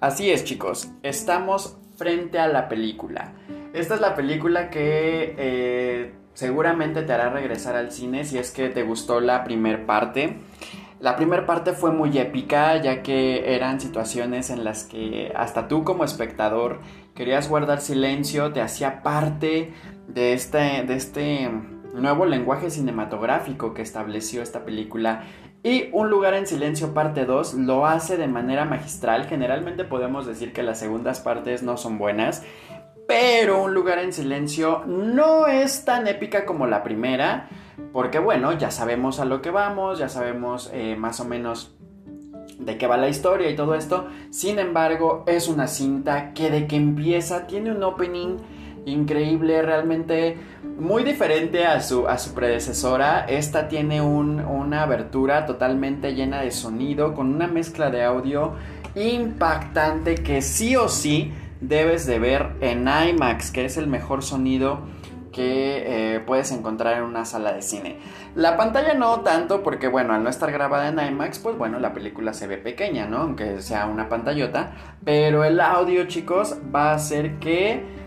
Así es chicos, estamos frente a la película. Esta es la película que eh, seguramente te hará regresar al cine si es que te gustó la primer parte. La primera parte fue muy épica ya que eran situaciones en las que hasta tú como espectador querías guardar silencio, te hacía parte de este, de este nuevo lenguaje cinematográfico que estableció esta película y Un lugar en silencio parte 2 lo hace de manera magistral. Generalmente podemos decir que las segundas partes no son buenas, pero Un lugar en silencio no es tan épica como la primera, porque bueno, ya sabemos a lo que vamos, ya sabemos eh, más o menos de qué va la historia y todo esto. Sin embargo, es una cinta que de que empieza tiene un opening increíble, realmente muy diferente a su, a su predecesora. Esta tiene una abertura totalmente llena de sonido, con una mezcla de audio impactante que sí o sí debes de ver en IMAX, que es el mejor sonido que eh, puedes encontrar en una sala de cine. La pantalla no tanto porque bueno, al no estar grabada en IMAX, pues bueno, la película se ve pequeña, ¿no? Aunque sea una pantallota, pero el audio, chicos, va a hacer que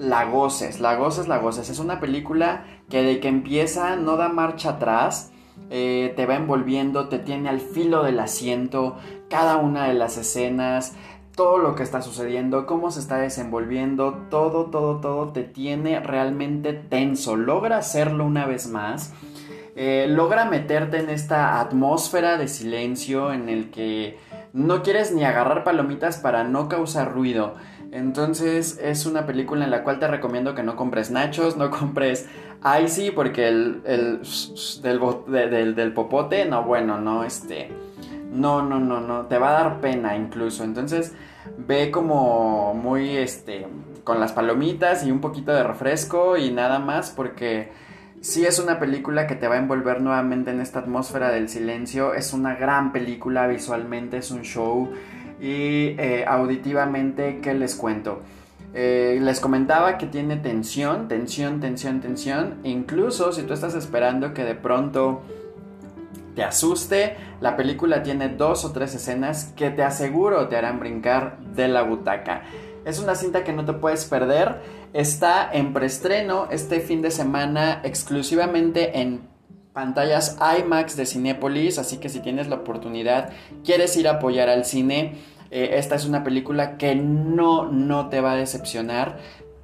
la goces, la goces, la goces. Es una película que de que empieza no da marcha atrás, eh, te va envolviendo, te tiene al filo del asiento, cada una de las escenas, todo lo que está sucediendo, cómo se está desenvolviendo, todo, todo, todo te tiene realmente tenso. Logra hacerlo una vez más. Eh, logra meterte en esta atmósfera de silencio en el que no quieres ni agarrar palomitas para no causar ruido. Entonces es una película en la cual te recomiendo que no compres nachos, no compres icy porque el, el del, del, popote, no, bueno, no, este, no, no, no, no, te va a dar pena incluso. Entonces ve como muy, este, con las palomitas y un poquito de refresco y nada más porque sí es una película que te va a envolver nuevamente en esta atmósfera del silencio. Es una gran película visualmente, es un show y eh, auditivamente, ¿qué les cuento? Eh, les comentaba que tiene tensión, tensión, tensión, tensión. Incluso si tú estás esperando que de pronto te asuste, la película tiene dos o tres escenas que te aseguro te harán brincar de la butaca. Es una cinta que no te puedes perder. Está en preestreno este fin de semana exclusivamente en pantallas IMAX de Cinépolis, así que si tienes la oportunidad, quieres ir a apoyar al cine, eh, esta es una película que no, no te va a decepcionar.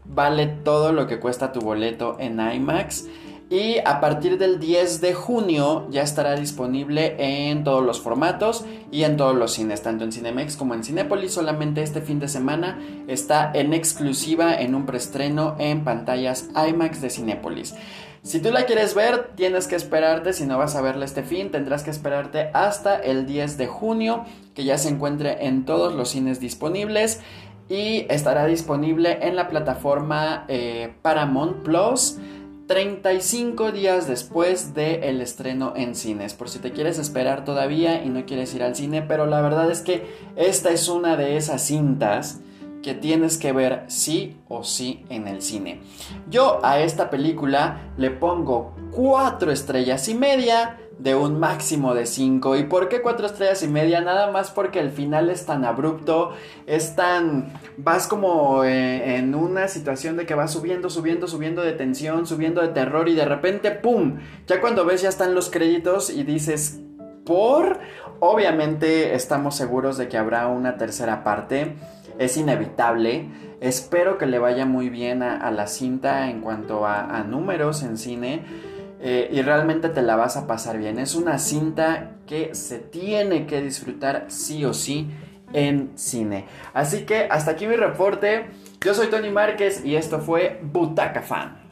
Vale todo lo que cuesta tu boleto en IMAX. Y a partir del 10 de junio ya estará disponible en todos los formatos y en todos los cines, tanto en Cinemex como en Cinépolis. Solamente este fin de semana está en exclusiva en un preestreno en pantallas IMAX de Cinépolis. Si tú la quieres ver, tienes que esperarte, si no vas a verla este fin, tendrás que esperarte hasta el 10 de junio, que ya se encuentre en todos los cines disponibles y estará disponible en la plataforma eh, Paramount Plus. 35 días después del estreno en cines, por si te quieres esperar todavía y no quieres ir al cine, pero la verdad es que esta es una de esas cintas que tienes que ver sí o sí en el cine. Yo a esta película le pongo 4 estrellas y media de un máximo de 5. ¿Y por qué 4 estrellas y media? Nada más porque el final es tan abrupto, es tan... vas como eh, en una situación de que vas subiendo, subiendo, subiendo de tensión, subiendo de terror y de repente, ¡pum! Ya cuando ves ya están los créditos y dices, ¿por? Obviamente estamos seguros de que habrá una tercera parte es inevitable. Espero que le vaya muy bien a, la cinta en cuanto a, números en cine. Eh, y realmente te la vas a pasar bien. Es una cinta que se tiene que disfrutar sí o sí en cine. Así que hasta aquí mi reporte. Yo soy Tony Márquez y esto fue Butaca Fan.